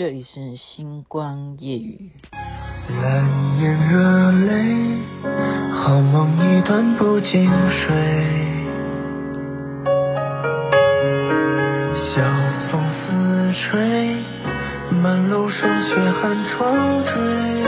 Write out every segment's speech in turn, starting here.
这里是星光夜雨。蓝眼热泪，好梦一段不经睡。晓风似吹，满楼霜雪寒窗坠。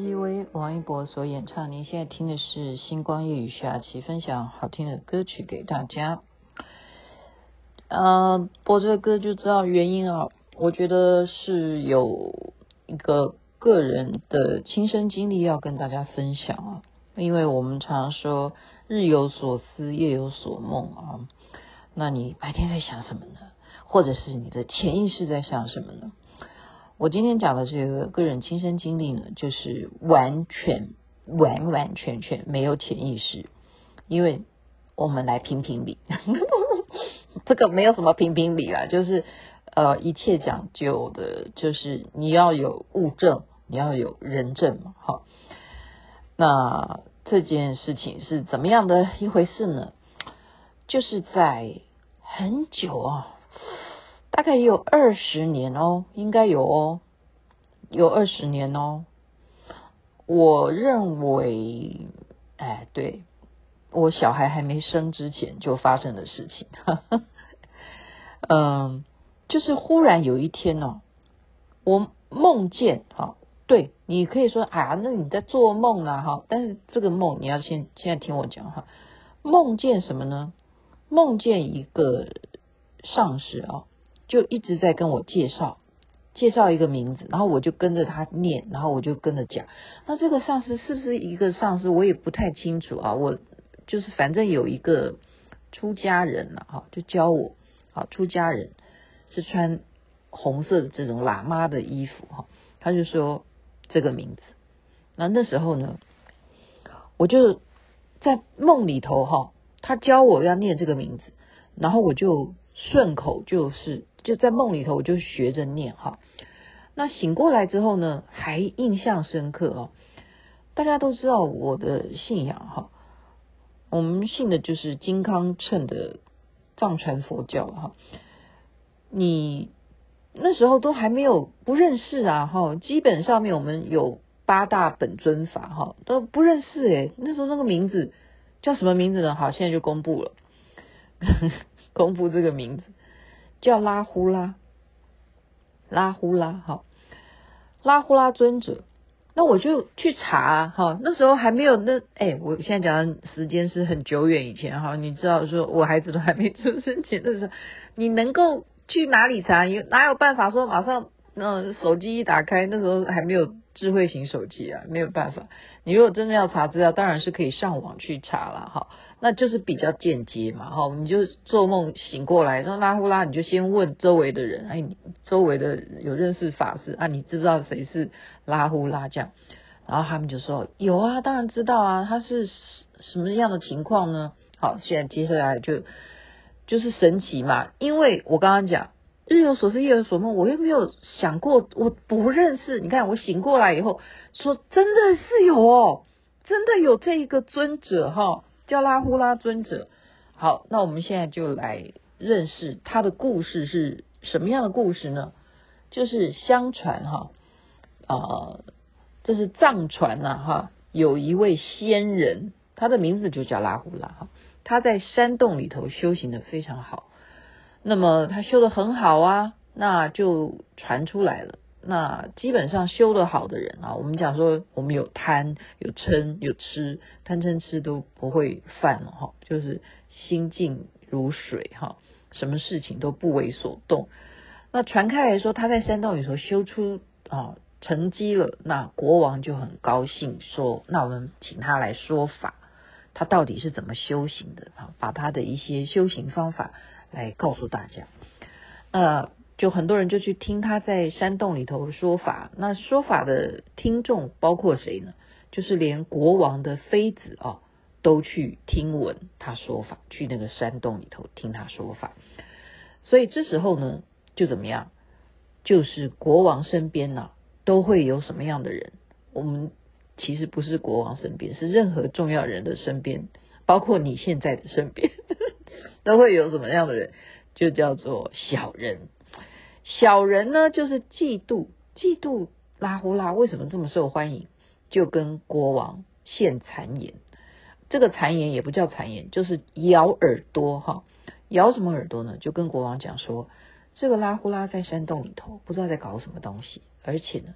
微王一博所演唱，您现在听的是星光夜雨徐雅琪分享好听的歌曲给大家。呃，播这个歌就知道原因啊，我觉得是有一个个人的亲身经历要跟大家分享啊，因为我们常说日有所思，夜有所梦啊，那你白天在想什么呢？或者是你的潜意识在想什么呢？我今天讲的这个个人亲身经历呢，就是完全完完全全没有潜意识，因为我们来评评理，这个没有什么评评理啦，就是呃一切讲究的，就是你要有物证，你要有人证嘛，好，那这件事情是怎么样的一回事呢？就是在很久啊。大概也有二十年哦，应该有哦，有二十年哦。我认为，哎，对，我小孩还没生之前就发生的事情。嗯，就是忽然有一天哦，我梦见哈，对，你可以说啊，那你在做梦啊哈，但是这个梦你要先现在听我讲哈，梦见什么呢？梦见一个上司啊。就一直在跟我介绍，介绍一个名字，然后我就跟着他念，然后我就跟着讲。那这个上司是不是一个上司，我也不太清楚啊。我就是反正有一个出家人了哈，就教我，好，出家人是穿红色的这种喇嘛的衣服哈，他就说这个名字。那那时候呢，我就在梦里头哈，他教我要念这个名字，然后我就顺口就是。就在梦里头，我就学着念哈。那醒过来之后呢，还印象深刻哦。大家都知道我的信仰哈，我们信的就是金康称的藏传佛教哈。你那时候都还没有不认识啊哈，基本上面我们有八大本尊法哈，都不认识诶。那时候那个名字叫什么名字呢？好，现在就公布了，公布这个名字。叫拉呼拉，拉呼拉，好，拉呼拉尊者。那我就去查，哈，那时候还没有那，哎，我现在讲的时间是很久远以前，哈，你知道，说我孩子都还没出生前的时候，你能够去哪里查？有哪有办法说马上，嗯，手机一打开，那时候还没有智慧型手机啊，没有办法。你如果真的要查资料，当然是可以上网去查了，哈。那就是比较间接嘛，哈，你就做梦醒过来，那拉呼拉，你就先问周围的人，哎，你周围的有认识法师啊，你知不知道谁是拉呼拉这样？然后他们就说有啊，当然知道啊，他是什么样的情况呢？好，现在接下来就就是神奇嘛，因为我刚刚讲日有所思，夜有所梦，我又没有想过，我不认识。你看我醒过来以后，说真的是有哦，真的有这一个尊者哈。叫拉呼拉尊者，好，那我们现在就来认识他的故事是什么样的故事呢？就是相传哈，啊、呃，这是藏传呐哈，有一位仙人，他的名字就叫拉呼拉哈，他在山洞里头修行的非常好，那么他修的很好啊，那就传出来了。那基本上修得好的人啊，我们讲说我们有贪有嗔有痴，贪嗔痴都不会犯了哈，就是心静如水哈，什么事情都不为所动。那传开来说，他在山洞里头修出啊成绩了，那国王就很高兴，说那我们请他来说法，他到底是怎么修行的啊？把他的一些修行方法来告诉大家。呃。就很多人就去听他在山洞里头说法，那说法的听众包括谁呢？就是连国王的妃子啊都去听闻他说法，去那个山洞里头听他说法。所以这时候呢，就怎么样？就是国王身边呢、都会有什么样的人？我们其实不是国王身边，是任何重要人的身边，包括你现在的身边，都会有什么样的人？就叫做小人。小人呢，就是嫉妒，嫉妒拉呼拉为什么这么受欢迎，就跟国王献谗言。这个谗言也不叫谗言，就是咬耳朵哈。咬什么耳朵呢？就跟国王讲说，这个拉呼拉在山洞里头，不知道在搞什么东西，而且呢，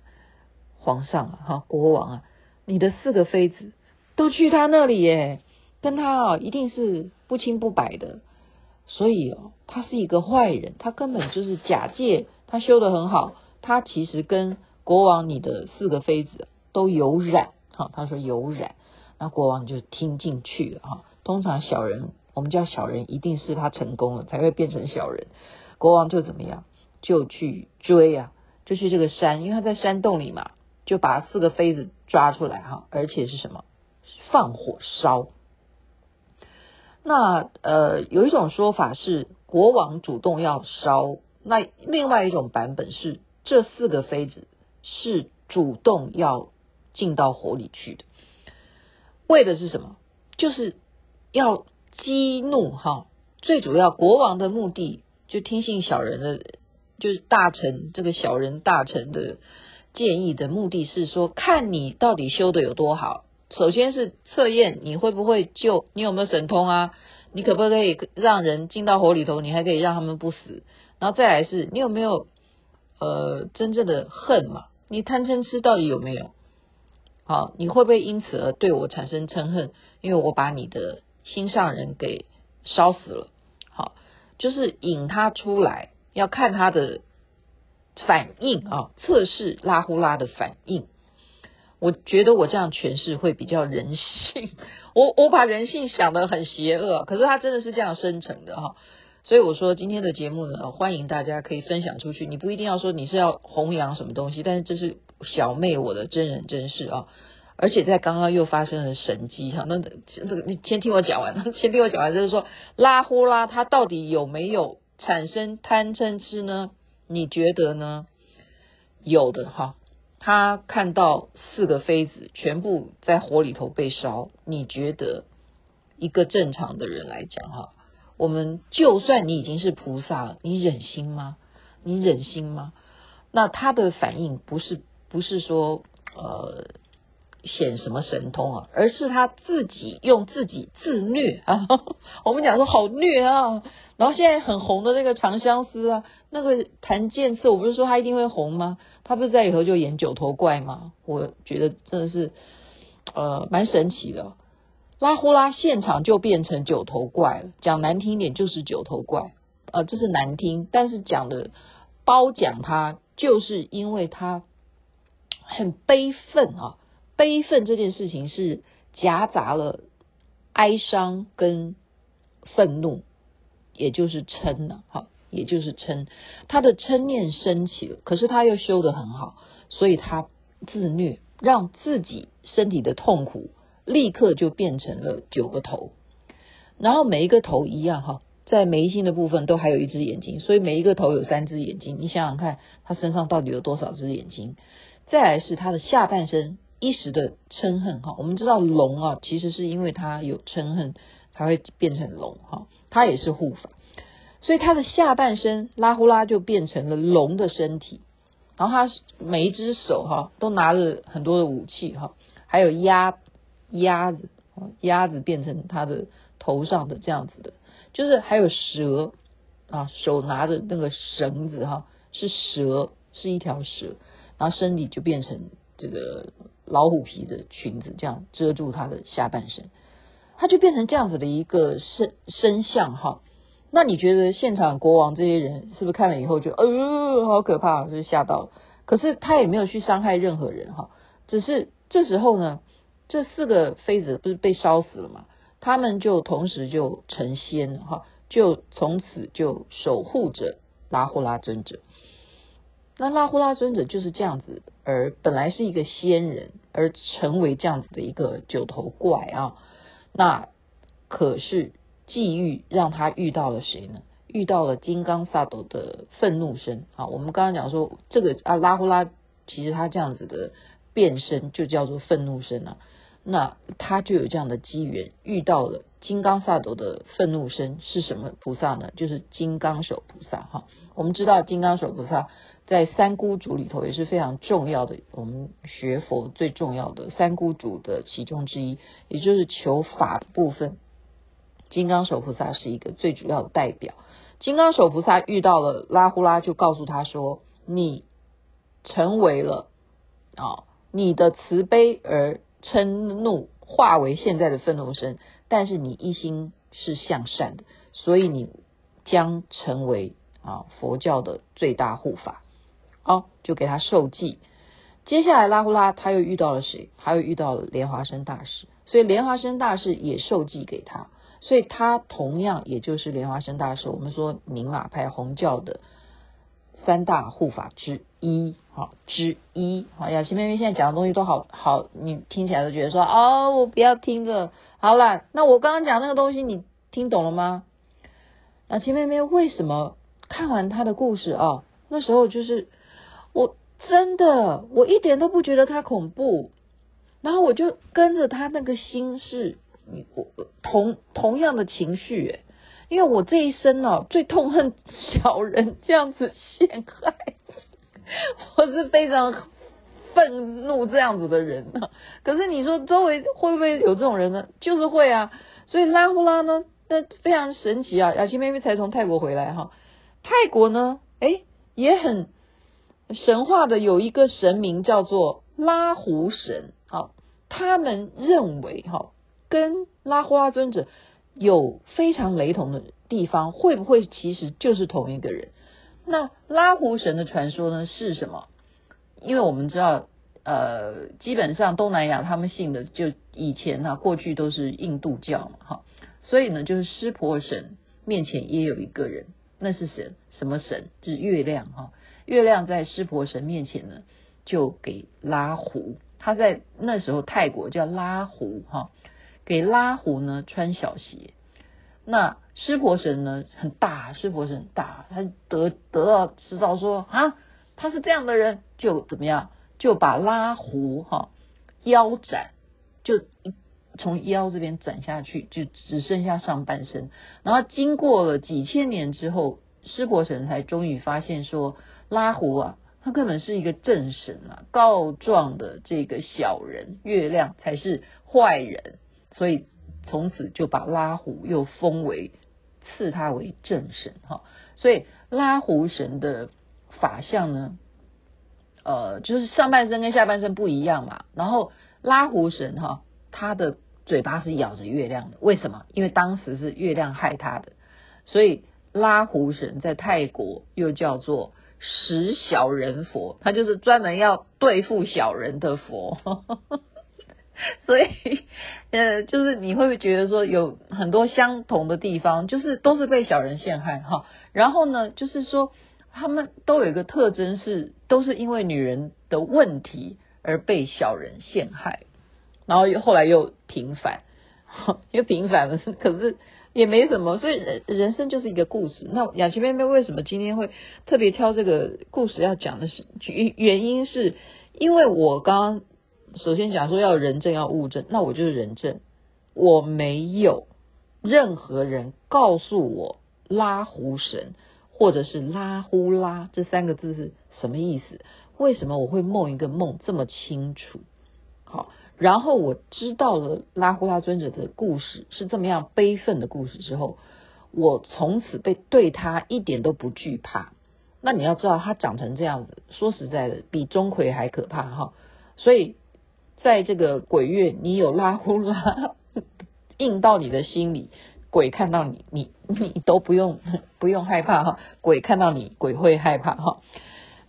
皇上啊，哈，国王啊，你的四个妃子都去他那里耶，跟他啊，一定是不清不白的。所以哦，他是一个坏人，他根本就是假借他修得很好，他其实跟国王你的四个妃子都有染，哈，他说有染，那国王就听进去了哈。通常小人，我们叫小人，一定是他成功了才会变成小人。国王就怎么样，就去追啊，就去这个山，因为他在山洞里嘛，就把四个妃子抓出来哈，而且是什么，放火烧。那呃，有一种说法是国王主动要烧，那另外一种版本是这四个妃子是主动要进到火里去的，为的是什么？就是要激怒哈。最主要，国王的目的就听信小人的，就是大臣这个小人大臣的建议的目的是说，看你到底修的有多好。首先是测验你会不会救，你有没有神通啊？你可不可以让人进到火里头？你还可以让他们不死。然后再来是你有没有呃真正的恨嘛？你贪嗔痴到底有没有？好，你会不会因此而对我产生嗔恨？因为我把你的心上人给烧死了。好，就是引他出来，要看他的反应啊，测试拉呼拉的反应。我觉得我这样诠释会比较人性，我我把人性想得很邪恶，可是他真的是这样生成的哈，所以我说今天的节目呢，欢迎大家可以分享出去，你不一定要说你是要弘扬什么东西，但是这是小妹我的真人真事啊，而且在刚刚又发生了神迹哈，那这个你先听我讲完，先听我讲完，就是说拉呼拉他到底有没有产生贪嗔痴呢？你觉得呢？有的哈。他看到四个妃子全部在火里头被烧，你觉得一个正常的人来讲，哈，我们就算你已经是菩萨了，你忍心吗？你忍心吗？那他的反应不是不是说呃显什么神通啊，而是他自己用自己自虐啊。我们讲说好虐啊。然后现在很红的那个长相思啊，那个檀健次，我不是说他一定会红吗？他不是在里头就演九头怪吗？我觉得真的是呃蛮神奇的。拉呼拉现场就变成九头怪了，讲难听点就是九头怪，呃，这是难听，但是讲的褒奖他，就是因为他很悲愤啊，悲愤这件事情是夹杂了哀伤跟愤怒。也就是嗔了，哈，也就是嗔，他的嗔念升起了，可是他又修得很好，所以他自虐，让自己身体的痛苦立刻就变成了九个头，然后每一个头一样，哈，在眉心的部分都还有一只眼睛，所以每一个头有三只眼睛，你想想看，他身上到底有多少只眼睛？再来是他的下半身一时的嗔恨，哈，我们知道龙啊，其实是因为他有嗔恨。才会变成龙哈，它也是护法，所以它的下半身拉呼拉就变成了龙的身体，然后它每一只手哈都拿着很多的武器哈，还有鸭鸭子，鸭子变成它的头上的这样子的，就是还有蛇啊，手拿着那个绳子哈，是蛇，是一条蛇，然后身体就变成这个老虎皮的裙子，这样遮住他的下半身。他就变成这样子的一个身身像哈，那你觉得现场国王这些人是不是看了以后就呃好可怕，就是吓到？可是他也没有去伤害任何人哈，只是这时候呢，这四个妃子不是被烧死了嘛？他们就同时就成仙了哈，就从此就守护着拉呼拉尊者。那拉呼拉尊者就是这样子，而本来是一个仙人，而成为这样子的一个九头怪啊。那可是际遇让他遇到了谁呢？遇到了金刚萨埵的愤怒身。啊，我们刚刚讲说这个啊拉呼拉，其实他这样子的变身就叫做愤怒身啊。那他就有这样的机缘遇到了金刚萨埵的愤怒身是什么菩萨呢？就是金刚手菩萨哈。我们知道金刚手菩萨在三孤主里头也是非常重要的，我们学佛最重要的三孤主的其中之一，也就是求法的部分。金刚手菩萨是一个最主要的代表。金刚手菩萨遇到了拉呼拉，就告诉他说：“你成为了啊，你的慈悲而。”嗔怒化为现在的愤怒身，但是你一心是向善的，所以你将成为啊佛教的最大护法。哦，就给他受记。接下来拉呼拉他又遇到了谁？他又遇到了莲华生大士，所以莲华生大士也受记给他，所以他同样也就是莲华生大士。我们说宁玛派红教的。三大护法之一，好之一，好雅琪妹妹现在讲的东西都好好，你听起来都觉得说哦，我不要听了。好了，那我刚刚讲那个东西，你听懂了吗？雅琪妹妹为什么看完他的故事啊？那时候就是我真的我一点都不觉得他恐怖，然后我就跟着他那个心是，我同同样的情绪，因为我这一生哦，最痛恨小人这样子陷害，我是非常愤怒这样子的人啊。可是你说周围会不会有这种人呢？就是会啊。所以拉呼拉呢，那非常神奇啊。雅琪妹妹才从泰国回来哈，泰国呢，诶，也很神话的，有一个神明叫做拉胡神。好，他们认为哈，跟拉呼拉尊者。有非常雷同的地方，会不会其实就是同一个人？那拉胡神的传说呢是什么？因为我们知道，呃，基本上东南亚他们信的就以前呢、啊，过去都是印度教嘛，哈，所以呢，就是湿婆神面前也有一个人，那是神，什么神？就是月亮，哈，月亮在湿婆神面前呢，就给拉胡，他在那时候泰国叫拉胡，哈。给拉胡呢穿小鞋，那湿婆神呢很大，湿婆神很大，他得得到知道说啊，他是这样的人，就怎么样，就把拉胡哈腰斩，就从腰这边斩下去，就只剩下上半身。然后经过了几千年之后，湿婆神才终于发现说，拉胡啊，他根本是一个正神啊，告状的这个小人，月亮才是坏人。所以从此就把拉胡又封为赐他为正神哈，所以拉胡神的法相呢，呃，就是上半身跟下半身不一样嘛。然后拉胡神哈，他的嘴巴是咬着月亮的，为什么？因为当时是月亮害他的，所以拉胡神在泰国又叫做食小人佛，他就是专门要对付小人的佛。所以，呃，就是你会不会觉得说有很多相同的地方，就是都是被小人陷害哈。然后呢，就是说他们都有一个特征是，都是因为女人的问题而被小人陷害，然后后来又平反，又平反了，可是也没什么。所以人人生就是一个故事。那雅琪妹妹为什么今天会特别挑这个故事要讲的是原原因是因为我刚刚。首先讲说要人证要物证，那我就是人证。我没有任何人告诉我拉胡神或者是拉呼拉这三个字是什么意思？为什么我会梦一个梦这么清楚？好，然后我知道了拉呼拉尊者的故事是这么样悲愤的故事之后，我从此被对他一点都不惧怕。那你要知道他长成这样子，说实在的，比钟馗还可怕哈。所以。在这个鬼月，你有拉呼拉 印到你的心里，鬼看到你，你你都不用 不用害怕哈，鬼看到你，鬼会害怕哈。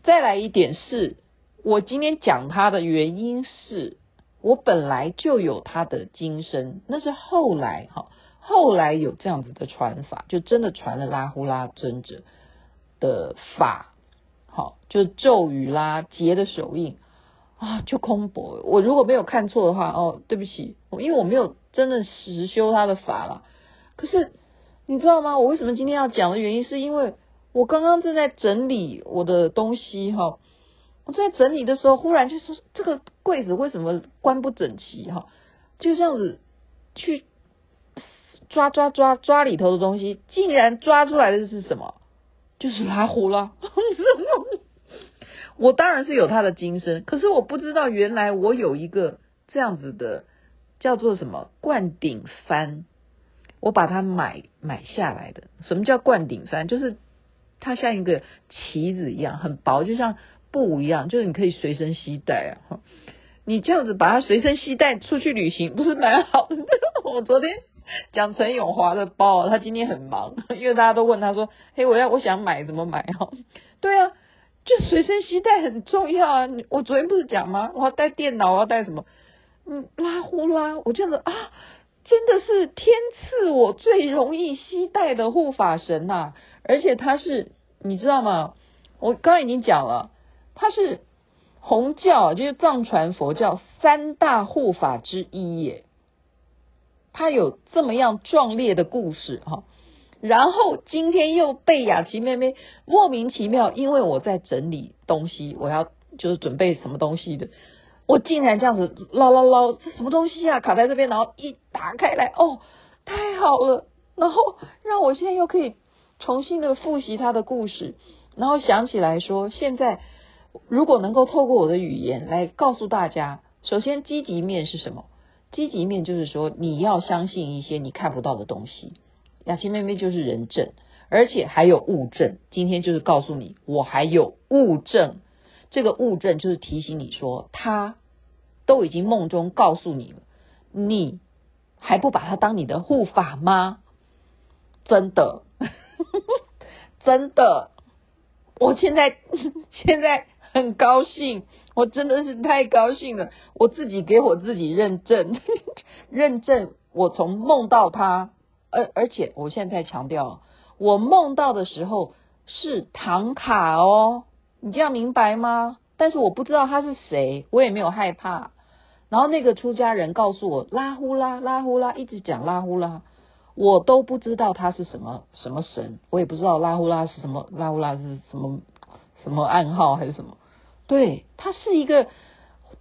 再来一点是，我今天讲他的原因是，我本来就有他的金身，那是后来哈，后来有这样子的传法，就真的传了拉呼拉尊者的法，好，就咒语啦，结的手印。啊，就空薄。我如果没有看错的话，哦，对不起，因为我没有真的实修他的法了。可是你知道吗？我为什么今天要讲的原因，是因为我刚刚正在整理我的东西哈。我在整理的时候，忽然就说这个柜子为什么关不整齐哈？就这样子去抓抓抓抓里头的东西，竟然抓出来的是什么？就是拉胡啦。我当然是有他的精神，可是我不知道原来我有一个这样子的叫做什么灌顶幡，我把它买买下来的。什么叫灌顶幡？就是它像一个旗子一样，很薄，就像布一样，就是你可以随身携带啊。你这样子把它随身携带出去旅行，不是蛮好的？我昨天讲陈永华的包，他今天很忙，因为大家都问他说：“嘿，我要我想买怎么买？”哈，对啊。就随身携带很重要啊！我昨天不是讲吗？我要带电脑，我要带什么？嗯，拉呼啦！我这样子啊，真的是天赐我最容易携带的护法神呐、啊！而且他是，你知道吗？我刚刚已经讲了，他是红教，就是藏传佛教三大护法之一耶。他有这么样壮烈的故事哈。然后今天又被雅琪妹妹莫名其妙，因为我在整理东西，我要就是准备什么东西的，我竟然这样子捞捞捞，这什么东西啊？卡在这边，然后一打开来，哦，太好了！然后让我现在又可以重新的复习他的故事，然后想起来说，现在如果能够透过我的语言来告诉大家，首先积极面是什么？积极面就是说你要相信一些你看不到的东西。雅琪妹妹就是人证，而且还有物证。今天就是告诉你，我还有物证。这个物证就是提醒你说，他都已经梦中告诉你了，你还不把他当你的护法吗？真的，真的，我现在 现在很高兴，我真的是太高兴了。我自己给我自己认证，认证我从梦到他。而而且，我现在在强调，我梦到的时候是唐卡哦，你这样明白吗？但是我不知道他是谁，我也没有害怕。然后那个出家人告诉我拉呼啦拉呼啦，一直讲拉呼啦，我都不知道他是什么什么神，我也不知道拉呼啦是什么，拉呼啦是什么什么暗号还是什么？对，他是一个。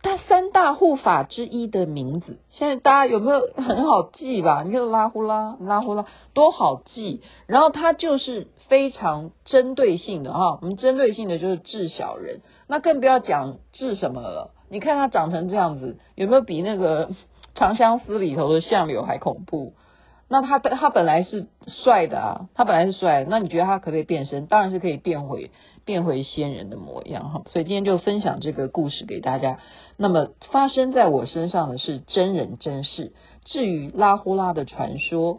他三大护法之一的名字，现在大家有没有很好记吧？你看拉呼啦，拉呼啦，多好记。然后他就是非常针对性的哈，我们针对性的就是治小人，那更不要讲治什么了。你看他长成这样子，有没有比那个长相思里头的相柳还恐怖？那他他本来是帅的啊，他本来是帅，那你觉得他可不可以变身？当然是可以变回变回仙人的模样哈。所以今天就分享这个故事给大家。那么发生在我身上的是真人真事。至于拉呼啦的传说，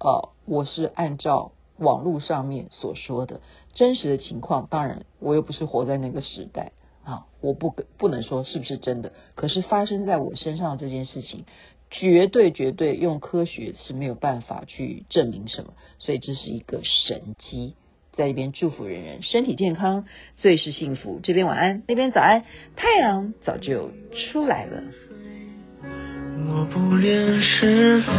呃，我是按照网络上面所说的真实的情况。当然，我又不是活在那个时代啊，我不不能说是不是真的。可是发生在我身上这件事情。绝对绝对用科学是没有办法去证明什么，所以这是一个神迹。在一边祝福人人身体健康，最是幸福。这边晚安，那边早安，太阳早就出来了。我不恋是非，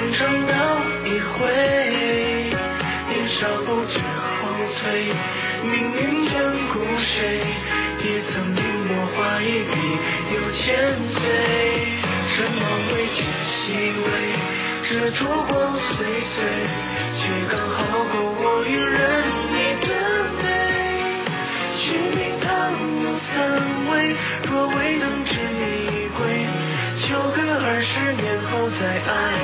红尘绕一回，年少不知后退。命运眷顾谁，也曾临我画一笔。有千岁，沉眸未见细微，这烛光岁岁却刚好够我一人。你的美，举明堂有三味。若未能执你一归，求个二十年后再爱。